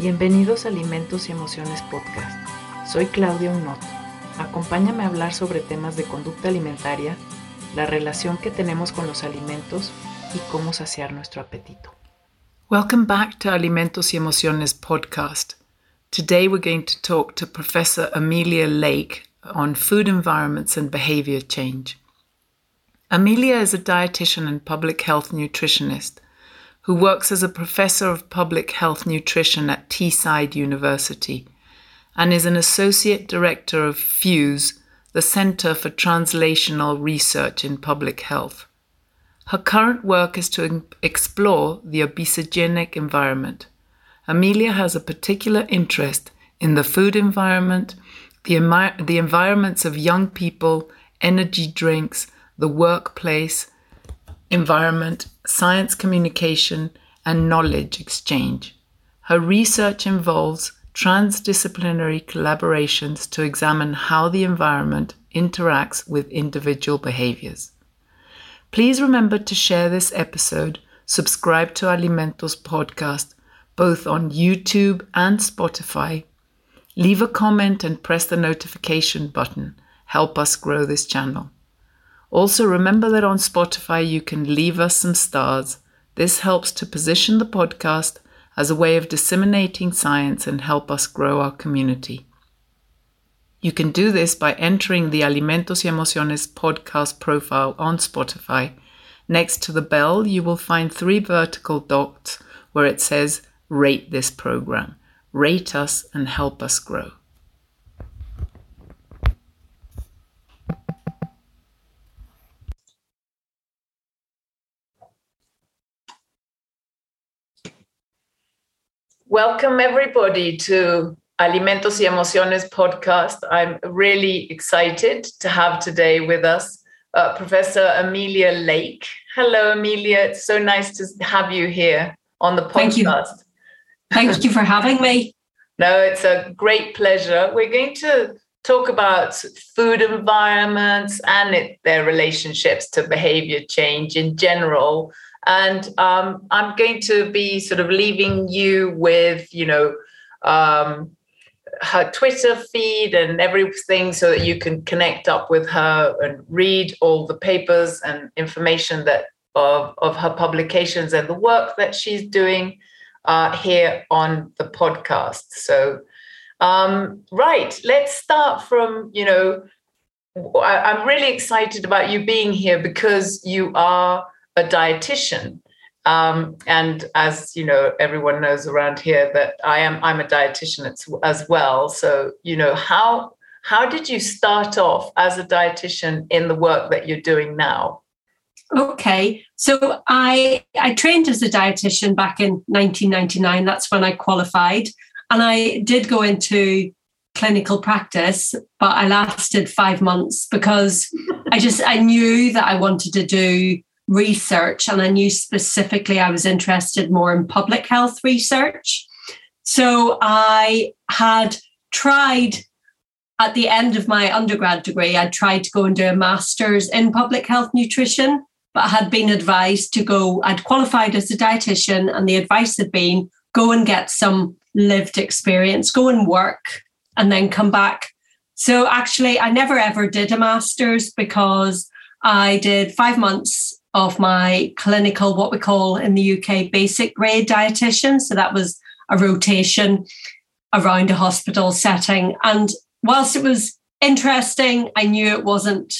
Bienvenidos a Alimentos y Emociones Podcast. Soy Claudia Unot. Acompáñame a hablar sobre temas de conducta alimentaria, la relación que tenemos con los alimentos y cómo saciar nuestro apetito. Welcome back to Alimentos y Emociones podcast. Today we're going to talk to Professor Amelia Lake on food environments and behavior change. Amelia is a dietitian and public health nutritionist who works as a professor of public health nutrition at Teesside University and is an associate director of FUSE, the Centre for Translational Research in Public Health. Her current work is to explore the obesogenic environment. Amelia has a particular interest in the food environment, the, emi- the environments of young people, energy drinks, the workplace, environment, science communication, and knowledge exchange. Her research involves transdisciplinary collaborations to examine how the environment interacts with individual behaviors. Please remember to share this episode, subscribe to Alimentos podcast, both on YouTube and Spotify. Leave a comment and press the notification button. Help us grow this channel. Also, remember that on Spotify you can leave us some stars. This helps to position the podcast as a way of disseminating science and help us grow our community. You can do this by entering the Alimentos y Emociones podcast profile on Spotify. Next to the bell, you will find three vertical dots where it says Rate this program. Rate us and help us grow. Welcome, everybody, to Alimentos y Emociones podcast. I'm really excited to have today with us uh, Professor Amelia Lake. Hello, Amelia. It's so nice to have you here on the podcast. Thank you. Thank you for having me. No, it's a great pleasure. We're going to talk about food environments and it, their relationships to behavior change in general. And um, I'm going to be sort of leaving you with, you know, um, her Twitter feed and everything so that you can connect up with her and read all the papers and information that of, of her publications and the work that she's doing uh, here on the podcast. So, um, right, let's start from, you know, I, I'm really excited about you being here because you are a dietitian um, and as you know, everyone knows around here that I am I'm a dietitian as, well. So you know how how did you start off as a dietitian in the work that you're doing now? Okay, so I I trained as a dietitian back in 1999. That's when I qualified, and I did go into clinical practice, but I lasted five months because I just I knew that I wanted to do research, and I knew specifically I was interested more in public health research. So I had tried at the end of my undergrad degree, I tried to go and do a master's in public health nutrition, but I had been advised to go, I'd qualified as a dietitian, and the advice had been go and get some lived experience, go and work, and then come back. So actually, I never ever did a master's because I did five months of my clinical, what we call in the UK, basic grade dietitian. So that was a rotation around a hospital setting. And whilst it was interesting, I knew it wasn't.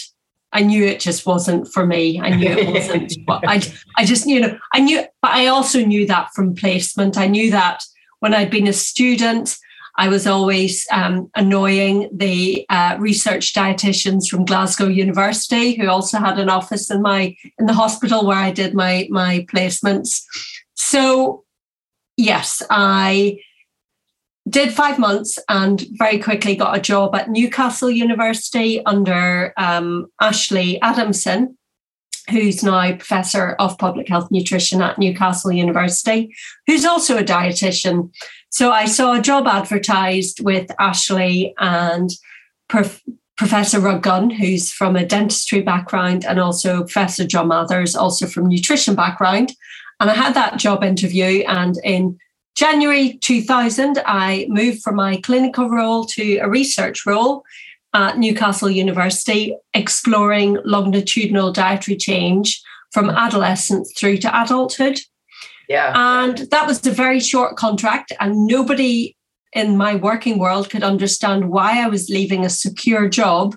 I knew it just wasn't for me. I knew it wasn't. I, I just, you know, I knew, but I also knew that from placement. I knew that when I'd been a student, I was always um, annoying the uh, research dietitians from Glasgow University, who also had an office in my in the hospital where I did my my placements. So, yes, I did five months and very quickly got a job at Newcastle University under um, Ashley Adamson, who's now professor of public health nutrition at Newcastle University, who's also a dietitian. So I saw a job advertised with Ashley and Prof- Professor Rugg-Gunn, who's from a dentistry background, and also Professor John Mathers, also from nutrition background. And I had that job interview, and in January 2000, I moved from my clinical role to a research role at Newcastle University, exploring longitudinal dietary change from adolescence through to adulthood. Yeah. And that was a very short contract, and nobody in my working world could understand why I was leaving a secure job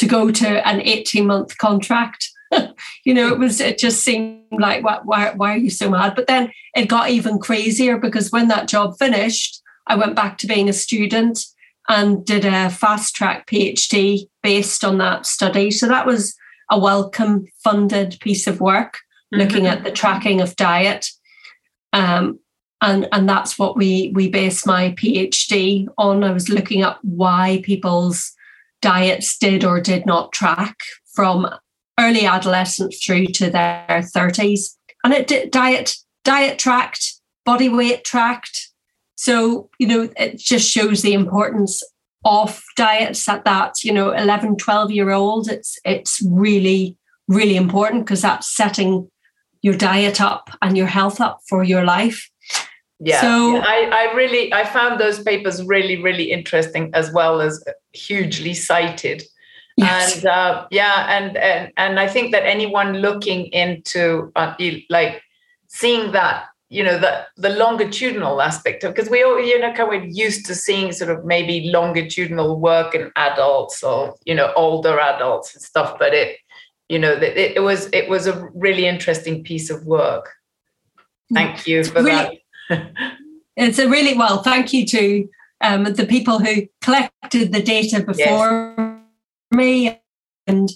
to go to an 18 month contract. you know, it was, it just seemed like, why, why, why are you so mad? But then it got even crazier because when that job finished, I went back to being a student and did a fast track PhD based on that study. So that was a Wellcome funded piece of work mm-hmm. looking at the tracking of diet. Um, and, and that's what we we based my PhD on. I was looking at why people's diets did or did not track from early adolescence through to their 30s. And it did diet, diet tracked, body weight tracked, so, you know, it just shows the importance of diets at that, you know, 11, 12 year old. It's it's really, really important because that's setting your diet up and your health up for your life. Yeah. So I, I really I found those papers really, really interesting as well as hugely cited. Yes. And uh, yeah, and, and and I think that anyone looking into uh, like seeing that you know the the longitudinal aspect of because we all you know kind of used to seeing sort of maybe longitudinal work in adults or you know older adults and stuff but it you know it, it was it was a really interesting piece of work thank you for really, that it's a really well thank you to um, the people who collected the data before yes. me and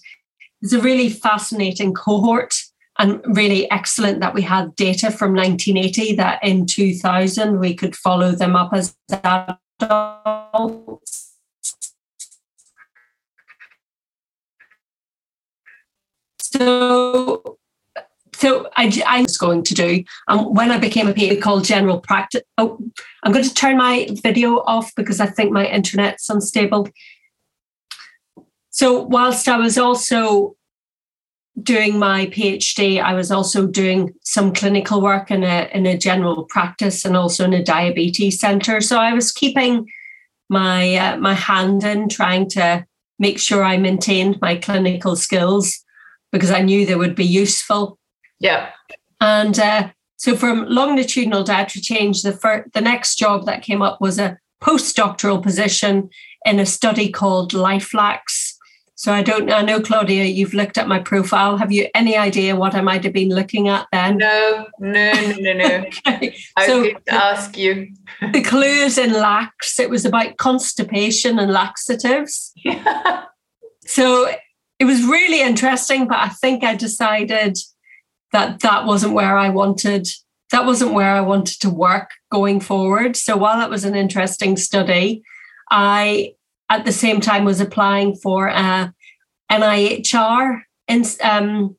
it's a really fascinating cohort and really excellent that we had data from 1980 that in 2000 we could follow them up as adults. So, so I, I was going to do, and um, when I became a PA called general practice, oh, I'm going to turn my video off because I think my internet's unstable. So whilst I was also doing my PhD, I was also doing some clinical work in a in a general practice and also in a diabetes center. So I was keeping my uh, my hand in trying to make sure I maintained my clinical skills because I knew they would be useful. Yeah. And uh, so from longitudinal dietary change, the first, the next job that came up was a postdoctoral position in a study called LifeLax so I don't I know, Claudia, you've looked at my profile. Have you any idea what I might have been looking at then? No, no, no, no, no. okay. I so was to ask you. the clues in lax, it was about constipation and laxatives. So it was really interesting, but I think I decided that that wasn't where I wanted that wasn't where I wanted to work going forward. So while it was an interesting study, I at the same time was applying for a NIHR, um,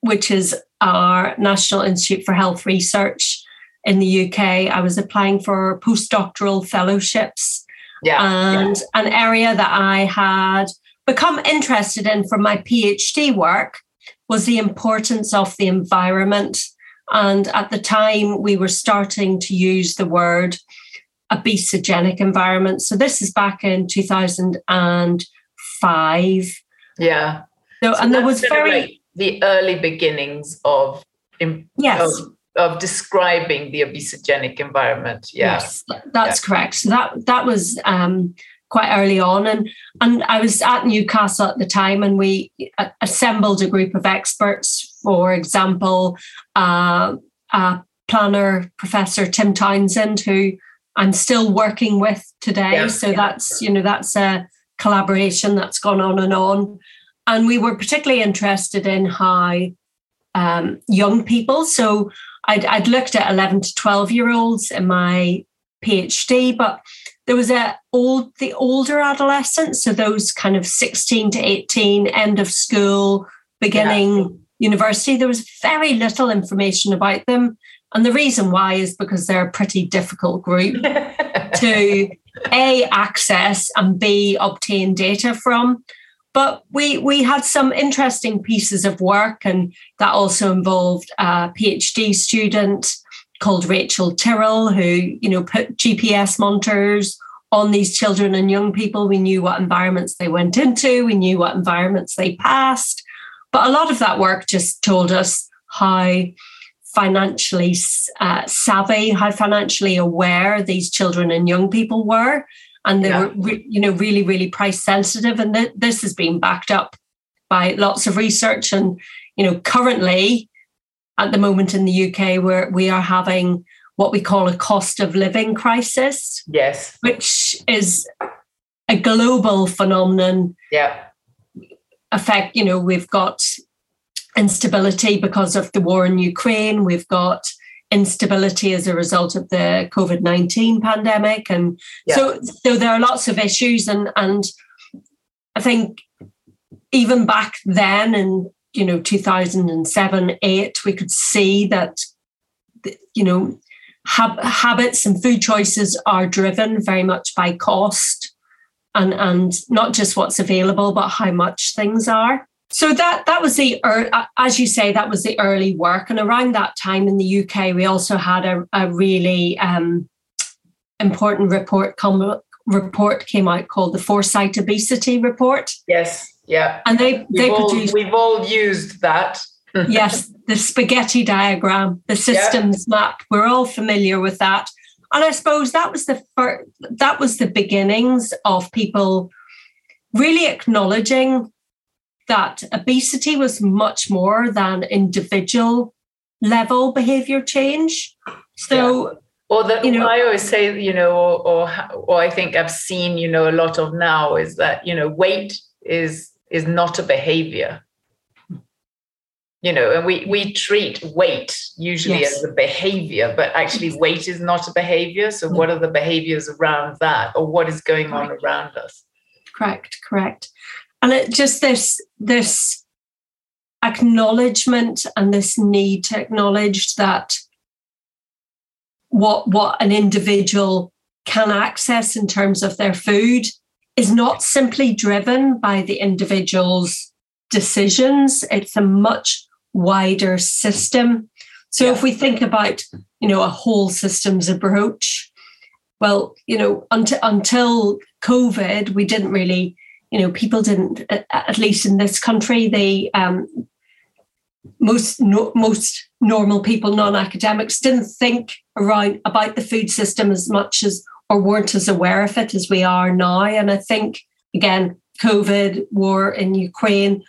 which is our National Institute for Health Research in the UK. I was applying for postdoctoral fellowships. Yeah, and yeah. an area that I had become interested in from my PhD work was the importance of the environment. And at the time, we were starting to use the word obesogenic environment. So this is back in 2005. Yeah. So, so and there was very like the early beginnings of yes. Of, of describing the obesogenic environment. Yeah. Yes, that's yeah. correct. So that that was um, quite early on, and and I was at Newcastle at the time, and we assembled a group of experts. For example, uh, uh, planner Professor Tim Townshend, who I'm still working with today. Yeah. So that's, you know, that's a collaboration that's gone on and on. And we were particularly interested in how um, young people, so I'd, I'd looked at 11 to 12 year olds in my PhD, but there was a old the older adolescents, so those kind of 16 to 18, end of school, beginning yeah. university. There was very little information about them. And the reason why is because they're a pretty difficult group to A, access and B, obtain data from. But we, we had some interesting pieces of work, and that also involved a PhD student called Rachel Tyrrell, who, you know, put GPS monitors on these children and young people. We knew what environments they went into, we knew what environments they passed. But a lot of that work just told us how financially uh, savvy, how financially aware these children and young people were. And they yeah. were, re- you know, really, really price sensitive. And th- this has been backed up by lots of research. And, you know, currently at the moment in the UK, where we are having what we call a cost of living crisis. Yes. Which is a global phenomenon. Yeah. Effect, you know, we've got instability because of the war in Ukraine, we've got instability as a result of the COVID 19 pandemic. And yeah. so so there are lots of issues and and I think even back then in you know 2007 8 we could see that you know hab- habits and food choices are driven very much by cost and and not just what's available but how much things are. So that that was the as you say that was the early work. And around that time in the uk we also had a, a really um, important report come, report came out called the foresight obesity report. Yes yeah and they we've they all, produced we've all used that yes the spaghetti diagram the systems yeah. map we're all familiar with that and i suppose that was the first that was the beginnings of people really acknowledging that obesity was much more than individual level behavior change so yeah. or that you know i always say you know or, or or i think i've seen you know a lot of now is that you know weight is is not a behavior. You know and we we treat weight usually yes. as a behavior but actually weight is not a behavior. So what are the behaviors around that or what is going correct. on around us? Correct correct. And it just this this acknowledgement and this need to acknowledge that what what an individual can access in terms of their food is not simply driven by the individual's decisions it's a much wider system so yeah. if we think about you know a whole systems approach well you know until until covid we didn't really you know people didn't at least in this country they um most no, most normal people non-academics didn't think around about the food system as much as or weren't as aware of it as we are now. And I think, again, COVID, war in Ukraine,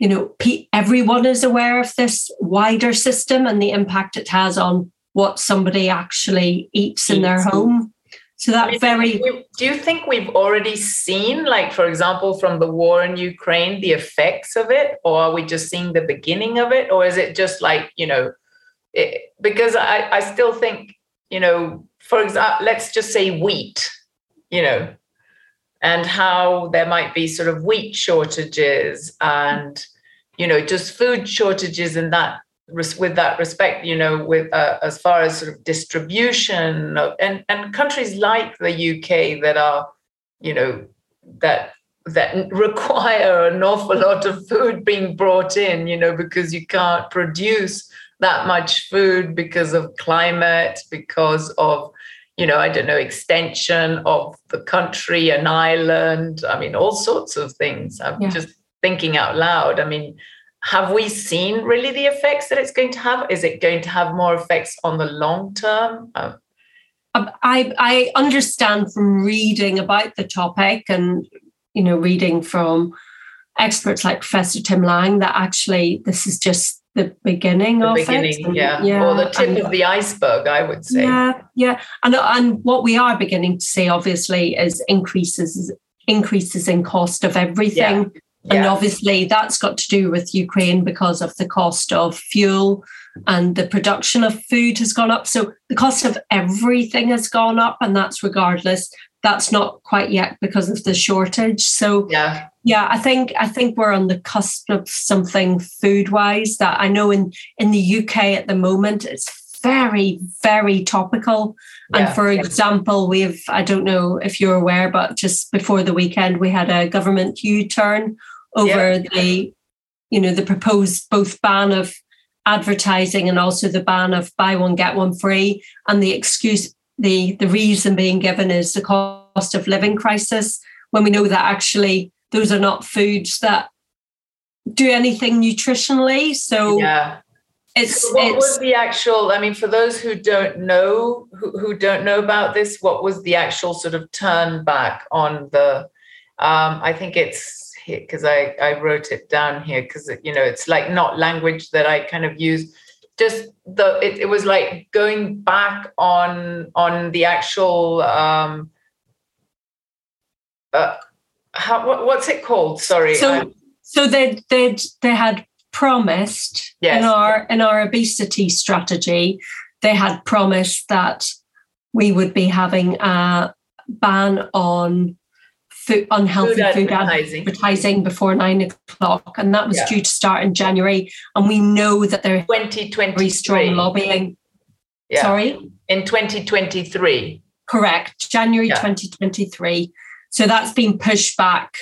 you know, everyone is aware of this wider system and the impact it has on what somebody actually eats in their home. So that very. Do you think we've already seen, like, for example, from the war in Ukraine, the effects of it? Or are we just seeing the beginning of it? Or is it just like, you know, it, because I, I still think, you know, for example, let's just say wheat, you know, and how there might be sort of wheat shortages and, you know, just food shortages in that with that respect, you know, with uh, as far as sort of distribution of, and and countries like the UK that are, you know, that that require an awful lot of food being brought in, you know, because you can't produce that much food because of climate, because of you know, I don't know, extension of the country, an island. I mean, all sorts of things. I'm yeah. just thinking out loud. I mean, have we seen really the effects that it's going to have? Is it going to have more effects on the long term? Um, I, I understand from reading about the topic and you know reading from experts like Professor Tim Lang that actually this is just the beginning the of beginning, it. Yeah. yeah. Or the tip and, of the iceberg, I would say. Yeah, yeah. And and what we are beginning to see obviously is increases increases in cost of everything. Yeah. And yeah. obviously that's got to do with Ukraine because of the cost of fuel and the production of food has gone up. So the cost of everything has gone up, and that's regardless. That's not quite yet because of the shortage. So yeah, yeah, I think I think we're on the cusp of something food wise that I know in in the UK at the moment it's very very topical. Yeah, and for yeah. example, we've I don't know if you're aware, but just before the weekend we had a government U turn over yeah. the you know the proposed both ban of advertising and also the ban of buy one get one free and the excuse the the reason being given is the cost of living crisis when we know that actually those are not foods that do anything nutritionally so yeah it's so what it's, was the actual i mean for those who don't know who, who don't know about this what was the actual sort of turn back on the um i think it's because I, I wrote it down here because you know it's like not language that I kind of use. Just the it, it was like going back on on the actual um uh how what, what's it called? Sorry. So so they they they had promised Yes. in our in our obesity strategy, they had promised that we would be having a ban on food, unhealthy Food food, advertising. advertising before nine o'clock, and that was Yeah. due to start in January. And we know that there very 2023. strong lobbying. Yeah. Sorry, In 2023. correct, January Yeah. 2023. So that's been pushed back.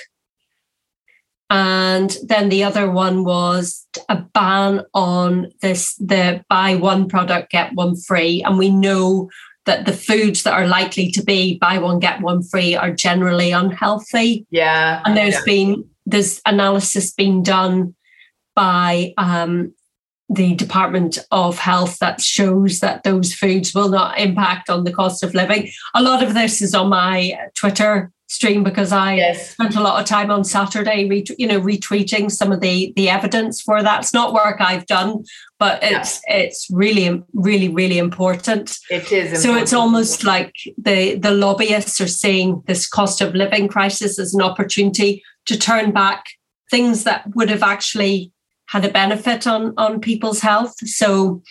And then the other one was a ban on this the buy one product, get one free. And we know that the foods that are likely to be buy one, get one free are generally unhealthy. Yeah. And there's yeah. been there's analysis being done by um, the Department of Health that shows that those foods will not impact on the cost of living. A lot of this is on my Twitter stream because I Yes. spent a lot of time on Saturday, ret- you know, retweeting some of the the evidence for that. It's not work I've done, but it's it's really really really important. It is. So it's almost like the the lobbyists are seeing this cost of living crisis as an opportunity to turn back things that would have actually had a benefit on on people's health. So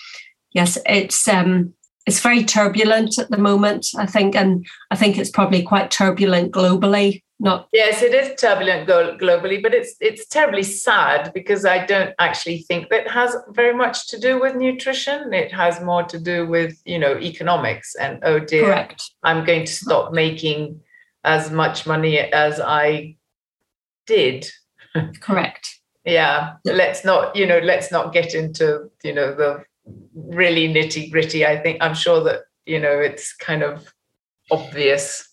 yes, it's um it's very turbulent at the moment, I think, and I think it's probably quite turbulent globally. Not Yes, it is turbulent globally, but it's it's terribly sad because I don't actually think that has very much to do with nutrition. It has more to do with you know economics and oh dear, correct. I'm going to stop making as much money as I did. Correct. Yeah, let's not you know let's not get into you know the really nitty gritty. I think I'm sure that you know it's kind of obvious,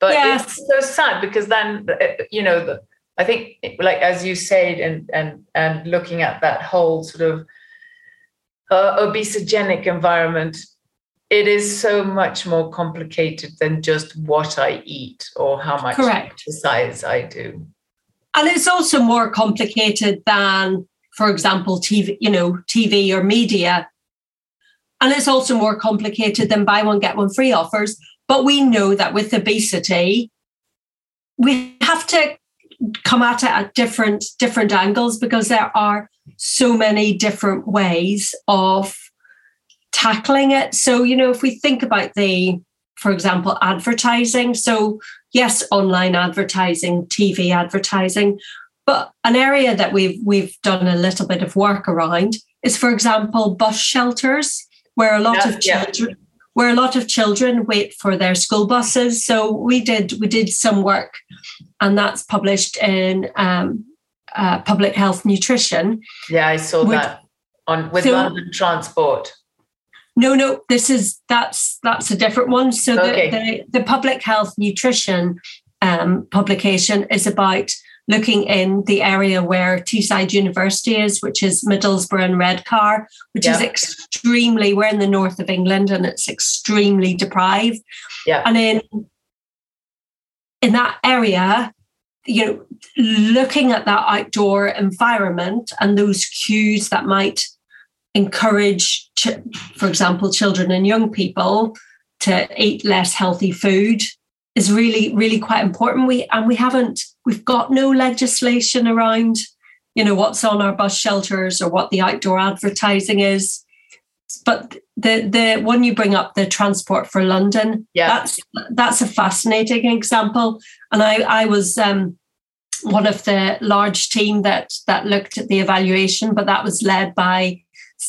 but Yes. it's so sad because then you know the, I think like as you said and and and looking at that whole sort of uh, obesogenic environment. It is so much more complicated than just what I eat or how much Correct. exercise I do. and it's also more complicated than for example tv you know tv or media and it's also more complicated than buy one get one free offers. But we know that with obesity we have to come at it at different different angles because there are so many different ways of tackling it. So you know if we think about the for example advertising. So yes, online advertising, TV advertising, but an area that we've we've done a little bit of work around is, for example, bus shelters, where a lot Yeah, of yeah. children where a lot of children wait for their school buses. So we did we did some work, and that's published in um, uh, Public Health Nutrition. Yeah, I saw Would- that on with So- London Transport. No, no, this is that's that's a different one. So the, the, the public health nutrition um, publication is about looking in the area where Teesside University is, which is Middlesbrough and Redcar, which is extremely we're in the north of England and it's extremely deprived. Yeah. And in in that area, you know, looking at that outdoor environment and those cues that might encourage, ch- for example, children and young people to eat less healthy food is really, really quite important. We and we haven't, we've got no legislation around, you know, what's on our bus shelters or what the outdoor advertising is. But the the one you bring up, the transport for London, Yeah. that's that's a fascinating example. And I I was um, one of the large team that that looked at the evaluation, but that was led by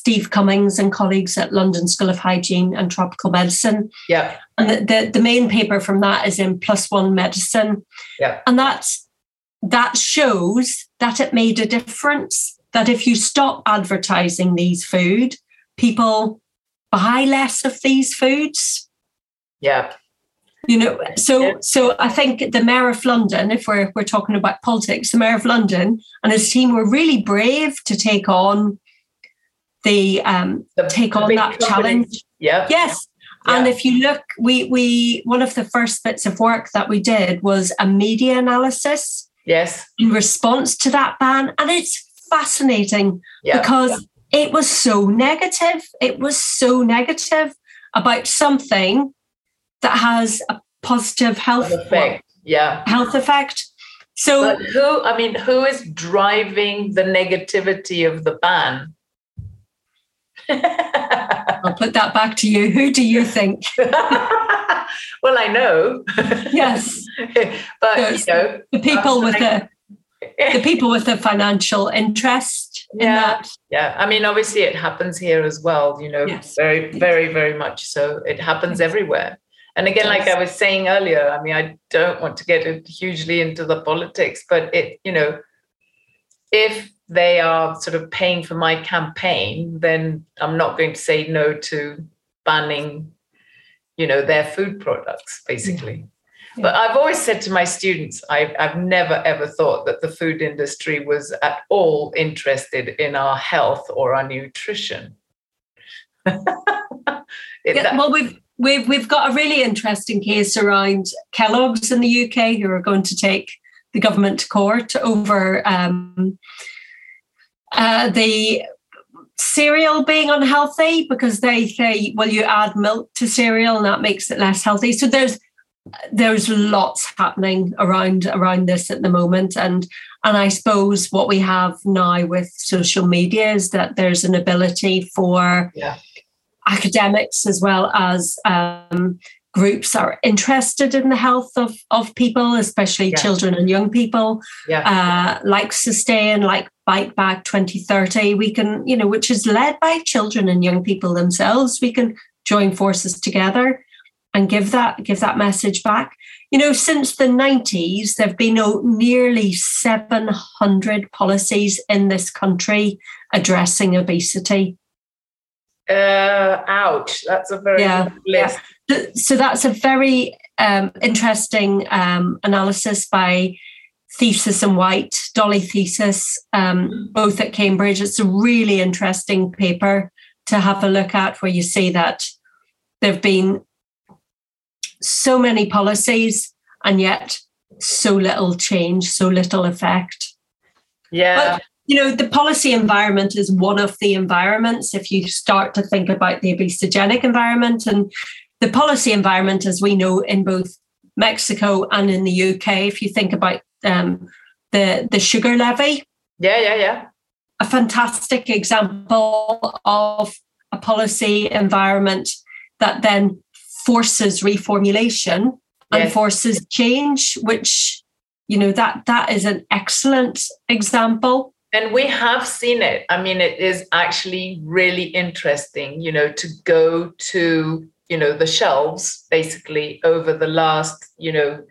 Steve Cummins and colleagues at London School of Hygiene and Tropical Medicine. Yeah, And the, the, the main paper from that is in PLOS ONE Medicine. Yeah. And that's that shows that it made a difference. that if you stop advertising these food, people buy less of these foods. Yeah. You know, so so I think the mayor of London, if we're we're talking about politics, the mayor of London and his team were really brave to take on the um The take on that companies. challenge. Yeah. Yes. And if you look, we we one of the first bits of work that we did was a media analysis Yes. in response to that ban. And it's fascinating Yeah. because it was so negative. It was so negative about something that has a positive health effect. Yeah. health effect. So But who, I mean, who is driving the negativity of the ban? I'll put that back to you. Who do you think? well, I know. Yes, but Yes. you know, the people with the the people with the financial interest in that. Yeah, I mean, obviously, it happens here as well. You know, Yes. very, very, very much so. It happens Yes. everywhere. And again, like I was saying earlier, I mean, I don't want to get it hugely into the politics, but it, you know, if they are sort of paying for my campaign, then I'm not going to say no to banning, you know, their food products, basically. Yeah. But I've always said to my students, I've, I've never ever thought that the food industry was at all interested in our health or our nutrition. It- Yeah, that- well, we've we've we've got a really interesting case around Kellogg's in the UK who are going to take the government to court over um, uh, the cereal being unhealthy because they say, well, you add milk to cereal and that makes it less healthy. So there's there's lots happening around around this at the moment and and I suppose what we have now with social media is that there's an ability for Yeah. academics as well as um, groups are interested in the health of, of people, especially Yeah. children and young people, yeah. uh, like Sustain, like Bite Back 2030. We can, you know, which is led by children and young people themselves. We can join forces together and give that give that message back. You know, since the 90s, there have been oh, nearly 700 policies in this country addressing obesity. Uh, ouch. That's a very Yeah, list. Th- so that's a very um, interesting um, analysis by Theis and White, Dolly Theis, um, both at Cambridge. It's a really interesting paper to have a look at where you see that there have been so many policies and yet so little change, so little effect. Yeah. But you know, the policy environment is one of the environments. If you start to think about the obesogenic environment and the policy environment, as we know in both Mexico and in the UK, if you think about um, the the sugar levy, yeah, yeah, yeah. a fantastic example of a policy environment that then forces reformulation and Yes. forces change, which you know that that is an excellent example. And we have seen it. I mean, it is actually really interesting, you know, to go to, you know, the shelves basically over the last, you know,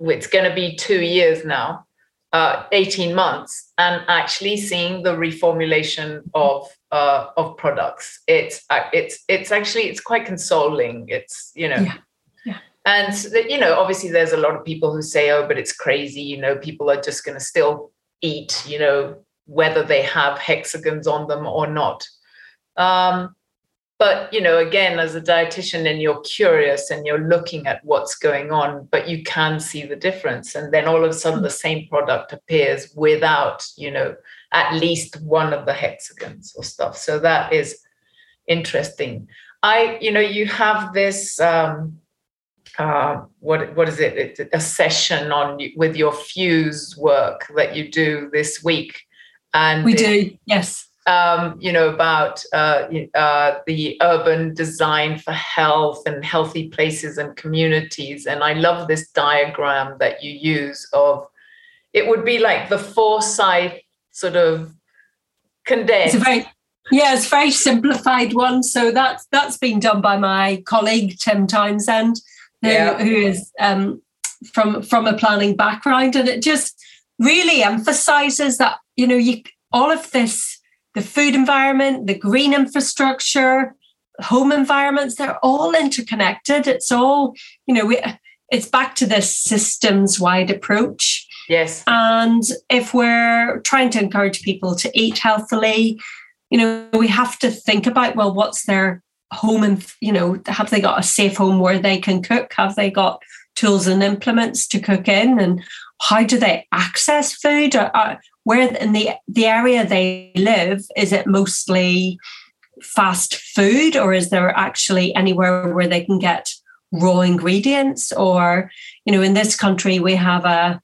it's going to be two years now, uh, 18 months, and actually seeing the reformulation of uh, of products. It's uh, it's it's actually it's quite consoling. It's you know. Yeah. Yeah. And you know, obviously, there's a lot of people who say, "Oh, but it's crazy." You know, people are just going to still eat. You know, whether they have hexagons on them or not. Um, but you know again as a dietitian and you're curious and you're looking at what's going on but you can see the difference and then all of a sudden the same product appears without you know at least one of the hexagons or stuff so that is interesting i you know you have this um uh, what what is it? It's a session on with your fuse work that you do this week, and We it- do, yes. um, you know, about uh, uh, the urban design for health and healthy places and communities. And I love this diagram that you use of it would be like the foresight sort of It's condensed. a very yeah, it's a very simplified one. So that's that's been done by my colleague Tim Townshend, who, Yeah. who is um, from from a planning background, and it just really emphasizes that you know you all of this, the food environment, the green infrastructure, home environments, they're all interconnected. It's all, you know, we, it's back to this systems wide approach. Yes. And if we're trying to encourage people to eat healthily, you know, we have to think about, well, what's their home and, you know, have they got a safe home where they can cook? Have they got tools and implements to cook in? And how do they access food? where in the, the area they live, is it mostly fast food or is there actually anywhere where they can get raw ingredients? Or, you know, in this country, we have a,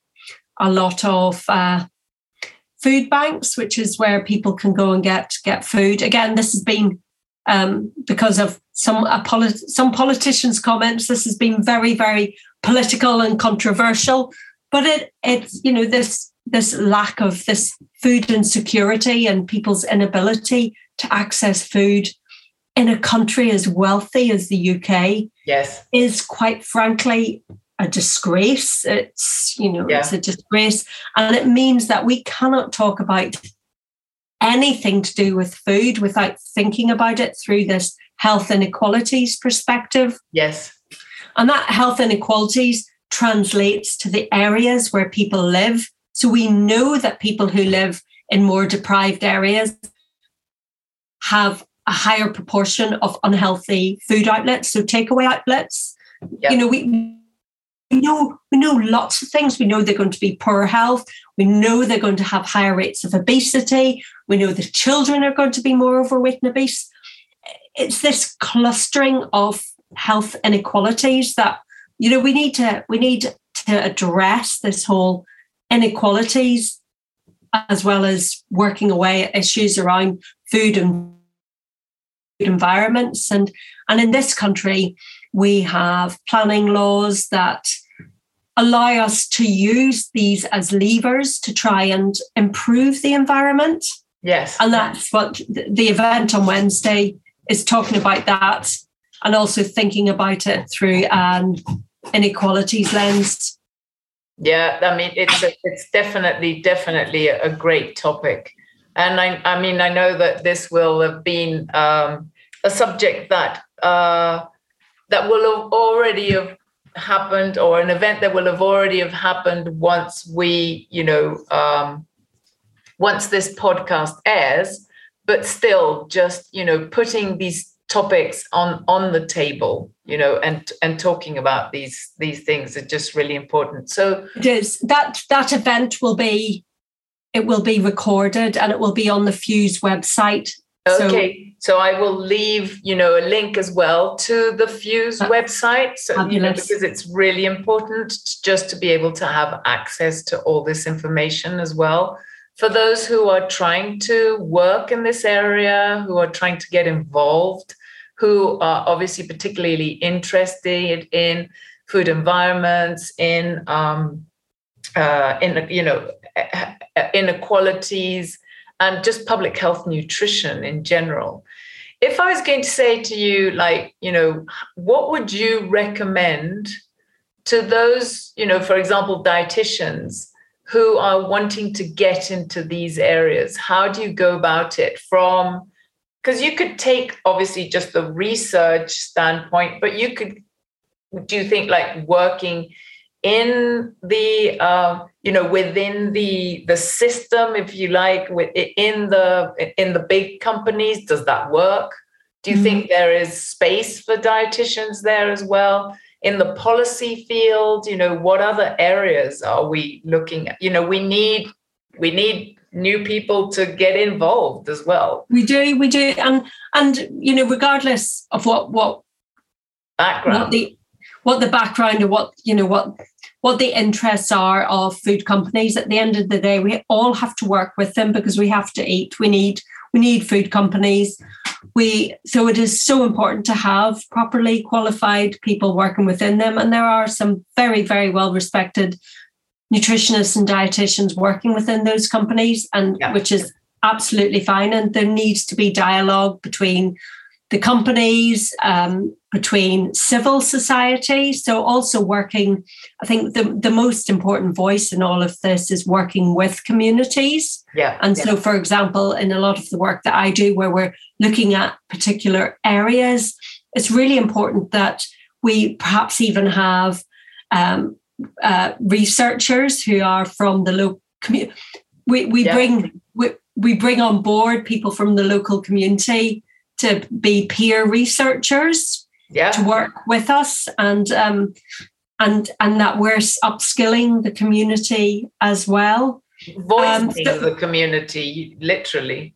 a lot of uh, food banks, which is where people can go and get get food. Again, this has been um, because of some polit- some politicians' comments. This has been very very political and controversial, but it it's you know this this lack of this food insecurity and people's inability to access food in a country as wealthy as the UK yes is quite frankly a disgrace it's you know yeah. it's a disgrace and it means that we cannot talk about anything to do with food without thinking about it through this health inequalities perspective yes and that health inequalities translates to the areas where people live so we know that people who live in more deprived areas have a higher proportion of unhealthy food outlets, so takeaway outlets. Yep. You know, we we know we know lots of things. We know they're going to be poor health. We know they're going to have higher rates of obesity. We know the children are going to be more overweight and obese. It's this clustering of health inequalities that you know we need to we need to address this whole inequalities as well as working away at issues around food and environments and and in this country we have planning laws that allow us to use these as levers to try and improve the environment. Yes. And that's what the event on wednesday is talking about that and also thinking about it through an inequalities lens. Yeah, I mean it's a, it's definitely definitely a great topic, and I I mean I know that this will have been um, a subject that uh, that will have already have happened or an event that will have already have happened once we you know um, once this podcast airs, but still just you know putting these topics on on the table you know and and talking about these these things are just really important. So it is that that event will be it will be recorded and it will be on the fuse website. Okay. so, so i will leave you know a link as well to the fuse website so, you know, because it's really important just to be able to have access to all this information as well for those who are trying to work in this area, who are trying to get involved, who are obviously particularly interested in food environments, in um, uh, in you know inequalities, and just public health nutrition in general. If I was going to say to you, like, you know, what would you recommend to those, you know, for example, dietitians who are wanting to get into these areas? How do you go about it from because you could take obviously just the research standpoint, but you could do you think like working in the uh, you know within the the system if you like with in the in the big companies does that work? Do you mm-hmm. think there is space for dietitians there as well? In the policy field you know what other areas are we looking at? You know we need we need new people to get involved as well. We do we do and and you know regardless of what what background. what the what the background or what you know what what the interests are of food companies. At the end of the day we all have to work with them because we have to eat. We need we need food companies. We so it is so important to have properly qualified people working within them. And there are some very very well respected nutritionists and dietitians working within those companies and yeah. which is absolutely fine. And there needs to be dialogue between the companies, um, between civil society. So, also working, I think the, the most important voice in all of this is working with communities. Yeah. And yeah. so, for example, in a lot of the work that I do, where we're looking at particular areas, it's really important that we perhaps even have um, uh, researchers who are from the local community. We, we yeah. bring we, we bring on board people from the local community to be peer researchers yeah. to work with us and um, and and that we're upskilling the community as well voicing um, so, the community literally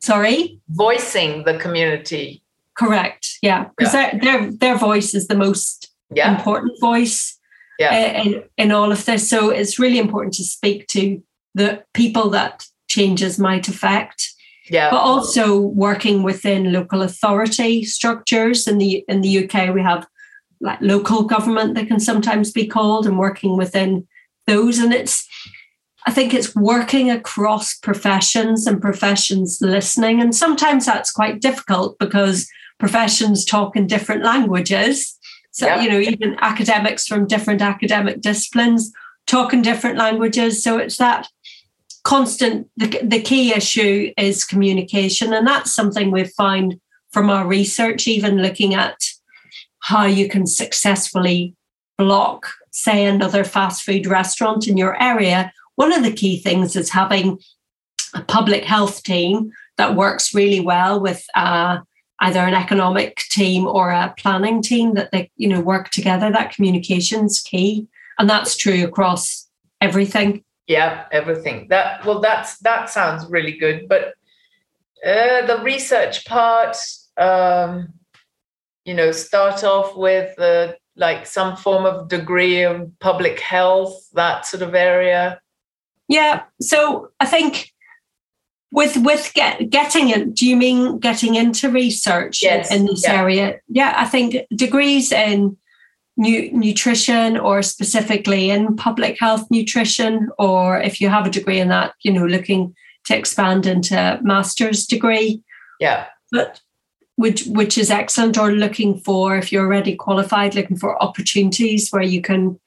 sorry voicing the community correct yeah because yeah. their, their their voice is the most yeah. important voice yeah. in, in all of this so it's really important to speak to the people that changes might affect yeah. but also working within local authority structures. In the in the UK we have like local government that can sometimes be called and working within those. And it's I think it's working across professions and professions listening. And sometimes that's quite difficult because professions talk in different languages. So yeah. you know even academics from different academic disciplines talk in different languages. So it's that constant the, the key issue is communication. And that's something we've found from our research even looking at how you can successfully block say another fast food restaurant in your area. One of the key things is having a public health team that works really well with uh, either an economic team or a planning team that they you know work together. That communication's key and that's true across everything yeah everything that well that's that sounds really good but uh, the research part um, you know start off with uh, like some form of degree in public health that sort of area yeah so i think with with get, getting it do you mean getting into research yes. in this yeah. area yeah i think degrees in nu- nutrition or specifically in public health nutrition, or if you have a degree in that, you know, looking to expand into master's degree. Yeah. But which which is excellent, or looking for if you're already qualified, looking for opportunities where you can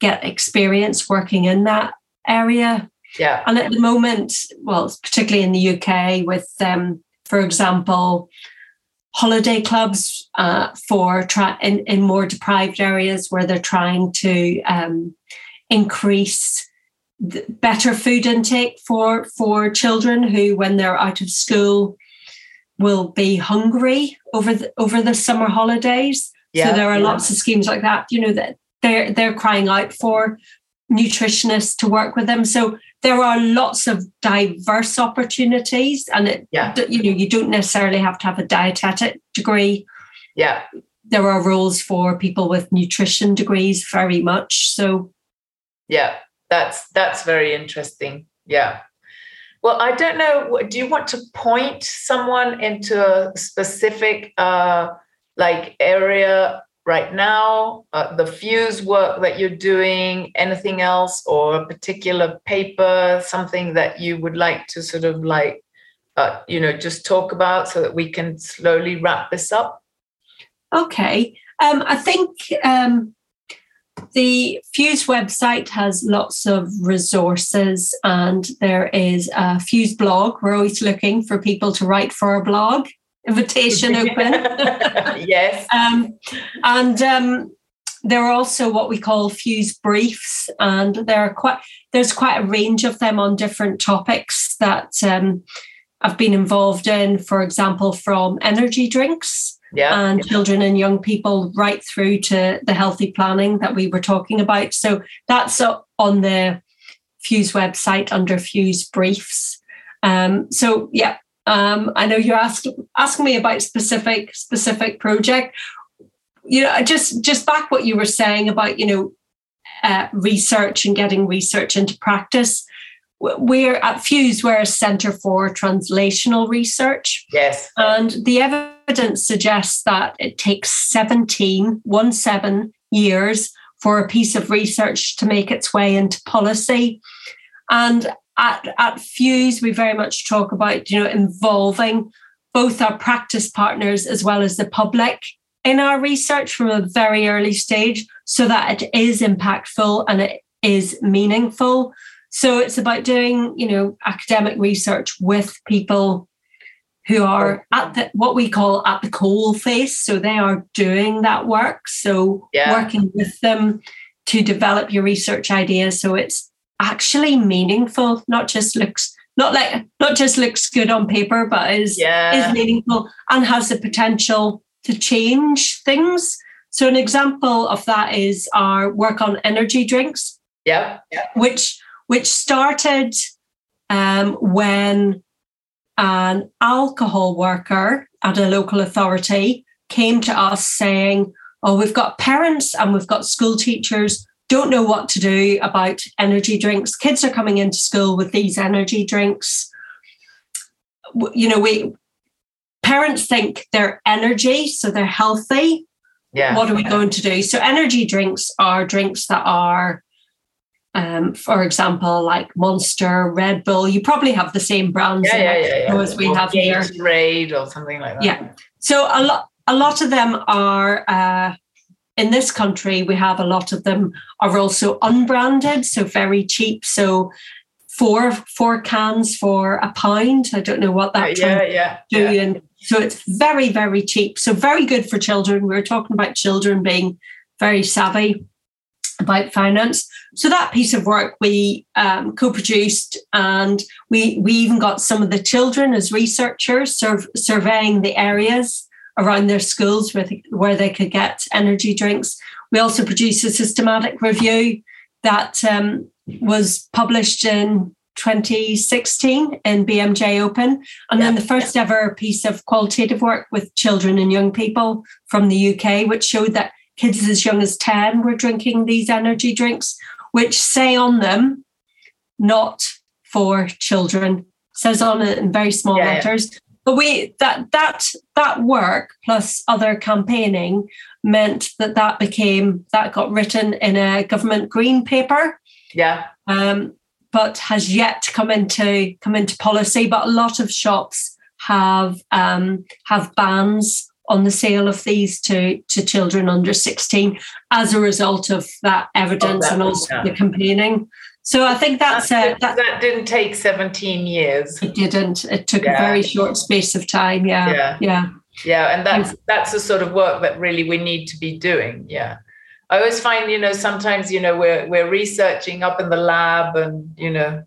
get experience working in that area. Yeah. And at the moment, well, particularly in the UK, with um, for example, holiday clubs uh, for try in, in more deprived areas where they're trying to um, increase better food intake for for children who when they're out of school will be hungry over the over the summer holidays yeah, so there are yeah. lots of schemes like that you know that they're they're crying out for nutritionists to work with them. So there are lots of diverse opportunities and it yeah. you know you don't necessarily have to have a dietetic degree. Yeah. There are roles for people with nutrition degrees very much so. Yeah that's that's very interesting. Yeah. Well i don't know do you want to point someone into a specific uh like area right now, uh, the fuse work that you're doing, anything else, or a particular paper, something that you would like to sort of like, uh, you know, just talk about so that we can slowly wrap this up? Okay. Um, I think um, the Fuse website has lots of resources and there is a Fuse blog. We're always looking for people to write for our blog invitation open. yes. Um, and um, there are also what we call fuse briefs, and there are quite there's quite a range of them on different topics that um, I've been involved in. For example, from energy drinks. Yeah. And children and young people, right through to the healthy planning that we were talking about. So that's on the Fuse website under Fuse Briefs. Um, so yeah, um, I know you asked asking me about specific specific project. You know, just just back what you were saying about you know uh, research and getting research into practice. We're at Fuse, we're a centre for translational research. Yes. And the evidence suggests that it takes 17, one seven years for a piece of research to make its way into policy. And at, at Fuse, we very much talk about, you know, involving both our practice partners as well as the public in our research from a very early stage so that it is impactful and it is meaningful. So it's about doing, you know, academic research with people who are at the what we call at the coal face. So they are doing that work. So yeah. working with them to develop your research ideas so it's actually meaningful, not just looks not like not just looks good on paper, but is yeah. is meaningful and has the potential to change things. So an example of that is our work on energy drinks. Yeah. yeah. Which which started um, when an alcohol worker at a local authority came to us saying, Oh, we've got parents and we've got school teachers don't know what to do about energy drinks. Kids are coming into school with these energy drinks. You know, we parents think they're energy, so they're healthy. Yeah. What are we going to do? So energy drinks are drinks that are um, for example, like Monster, Red Bull. You probably have the same brands yeah, yeah, yeah, yeah, as we or have here. Raid or something like that. Yeah. So a lot, a lot of them are uh, in this country. We have a lot of them are also unbranded, so very cheap. So four four cans for a pound. I don't know what that yeah, yeah, yeah, yeah. so it's very very cheap. So very good for children. We are talking about children being very savvy about finance. So that piece of work we um, co-produced, and we we even got some of the children as researchers sur- surveying the areas around their schools where they, where they could get energy drinks. We also produced a systematic review that um, was published in 2016 in BMJ Open, and then the first ever piece of qualitative work with children and young people from the UK, which showed that kids as young as 10 were drinking these energy drinks, which say on them, not for children, says on it in very small yeah, letters. But we that that that work plus other campaigning meant that that became that got written in a government green paper. Yeah. Um, but has yet to come into come into policy. But a lot of shops have um, have bans on the sale of these to, to children under 16 as a result of that evidence oh, that and also yeah. the campaigning. So I think that's that, uh, that, that, didn't take 17 years. It didn't. It took yeah. a very short space of time. Yeah. Yeah. Yeah. Yeah. And that's that's the sort of work that really we need to be doing. Yeah. I always find, you know, sometimes, you know, we're we're researching up in the lab and, you know,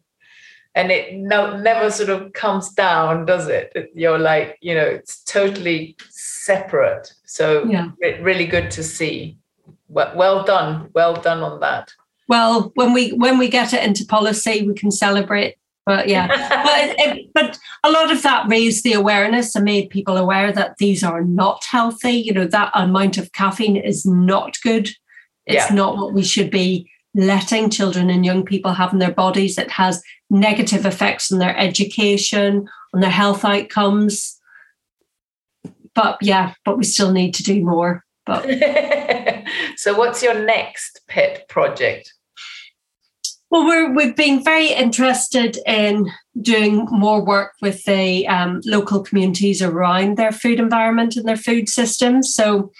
and it no, never sort of comes down, does it? You're like, you know, it's totally separate. So yeah. really good to see. Well, well done, well done on that. Well, when we when we get it into policy, we can celebrate. But yeah, but, it, but a lot of that raised the awareness and made people aware that these are not healthy. You know, that amount of caffeine is not good. It's yeah. not what we should be letting children and young people have in their bodies. It has negative effects on their education, on their health outcomes but yeah, but we still need to do more. But so, what's your next pet project? Well, we're, we've been very interested in doing more work with the um, local communities around their food environment and their food systems. So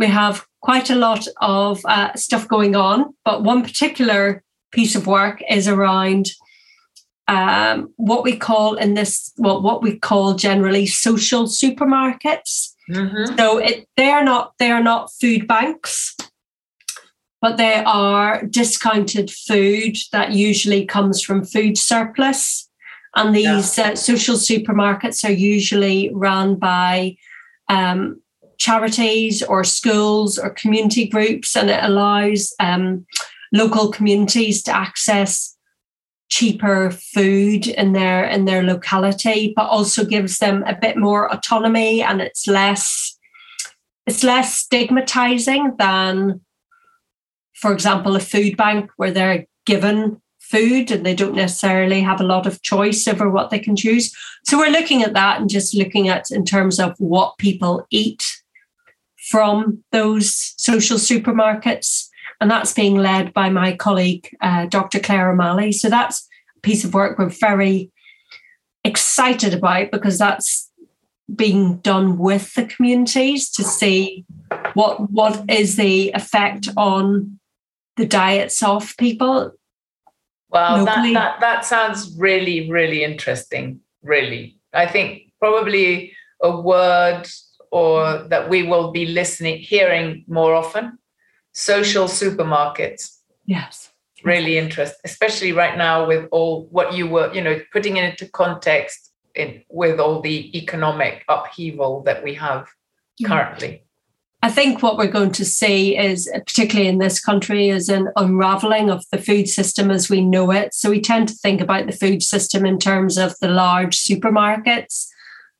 we have quite a lot of uh, stuff going on, but one particular piece of work is around um, what we call in this, well, what we call generally social supermarkets. Mm-hmm. So it, they are not they are not food banks, but they are discounted food that usually comes from food surplus. And these yeah. uh, social supermarkets are usually run by um, charities or schools or community groups, and it allows um, local communities to access cheaper food in their in their locality but also gives them a bit more autonomy and it's less it's less stigmatizing than for example a food bank where they're given food and they don't necessarily have a lot of choice over what they can choose. So we're looking at that and just looking at in terms of what people eat from those social supermarkets and that's being led by my colleague, uh, Dr. Claire O'Malley. So that's a piece of work we're very excited about because that's being done with the communities to see what what is the effect on the diets of people. Wow, that, that that sounds really, really interesting. Really. I think probably a word or that we will be listening, hearing more often. Social supermarkets. Yes. Really interesting, especially right now with all what you were, you know, putting it into context in with all the economic upheaval that we have currently. I think what we're going to see is, particularly in this country, is an unraveling of the food system as we know it. So we tend to think about the food system in terms of the large supermarkets.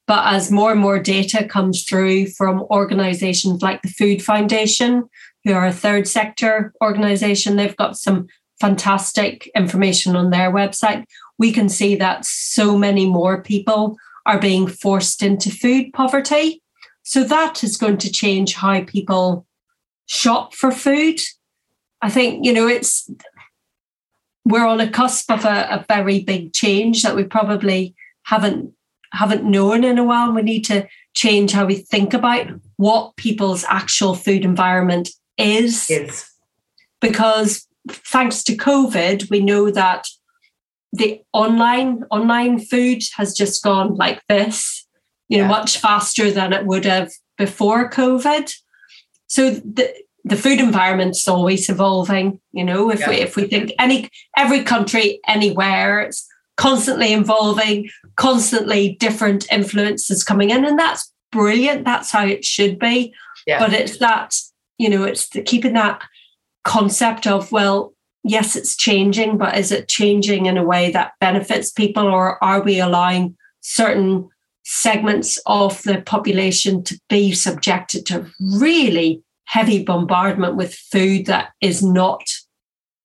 But as more and more data comes through from organizations like the Food Foundation, who are a third sector organization, they've got some fantastic information on their website. We can see that so many more people are being forced into food poverty so that is going to change how people shop for food. I think, you know, it's we're on a cusp of a, a very big change that we probably haven't haven't known in a while. We need to change how we think about what people's actual food environment is. Because thanks to COVID, we know that the online online food has just gone like this you know, yeah. much faster than it would have before COVID. So the the food environment's always evolving. You know, if yeah. we if we think any every country anywhere, it's constantly evolving, constantly different influences coming in, and that's brilliant. That's how it should be. Yeah. But it's that you know, it's keeping that concept of well, yes, it's changing, but is it changing in a way that benefits people, or are we allowing certain segments of the population to be subjected to really heavy bombardment with food that is not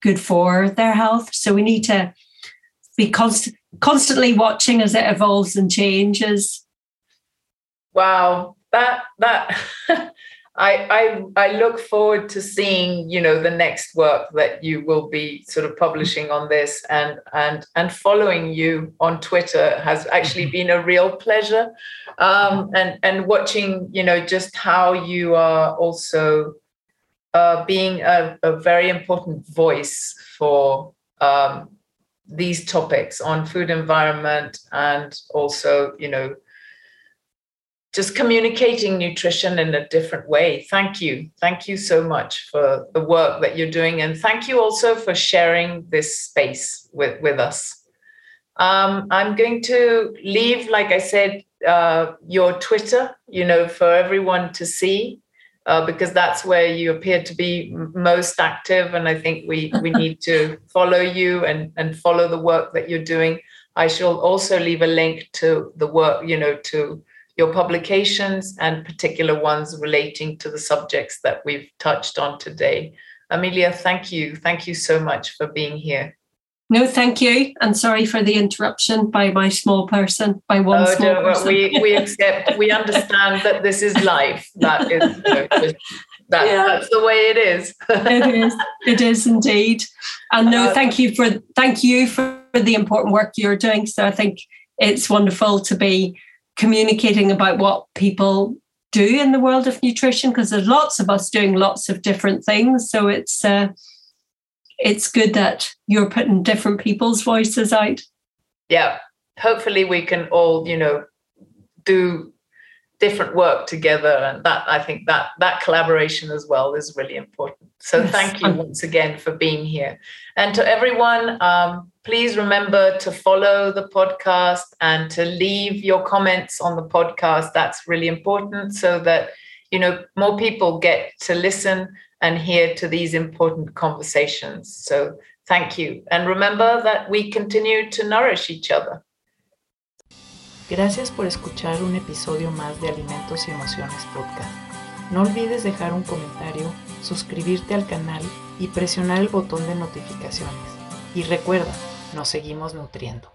good for their health. So we need to be const- constantly watching as it evolves and changes. Wow, that that I, I I look forward to seeing you know the next work that you will be sort of publishing on this and and and following you on Twitter has actually mm-hmm. been a real pleasure um, and and watching you know just how you are also uh, being a, a, very important voice for um, these topics on food environment and also you know just communicating nutrition in a different way. Thank you. Thank you so much for the work that you're doing. And thank you also for sharing this space with, with us. Um, I'm going to leave, like I said, uh, your Twitter, you know, for everyone to see, uh, because that's where you appear to be most active. And I think we, we need to follow you and, and follow the work that you're doing. I shall also leave a link to the work, you know, to your publications and particular ones relating to the subjects that we've touched on today. Amelia, thank you. Thank you so much for being here. No, thank you. And sorry for the interruption by my small person, by one oh, small person. We, we accept, we understand that this is life. That is, that, yeah. that's the way it is. it is. It is indeed. And no, uh, thank you for thank you for the important work you're doing. So I think it's wonderful to be communicating about what people do in the world of nutrition because there's lots of us doing lots of different things. So it's uh, it's good that you're putting different people's voices out. Yeah. Hopefully we can all you know do different work together and that i think that that collaboration as well is really important. So yes. thank you once again for being here. And to everyone um, please remember to follow the podcast and to leave your comments on the podcast. That's really important so that you know more people get to listen and hear to these important conversations. So thank you. And remember that we continue to nourish each other Gracias por escuchar un episodio más de Alimentos y Emociones Podcast. No olvides dejar un comentario, suscribirte al canal y presionar el botón de notificaciones. Y recuerda, nos seguimos nutriendo.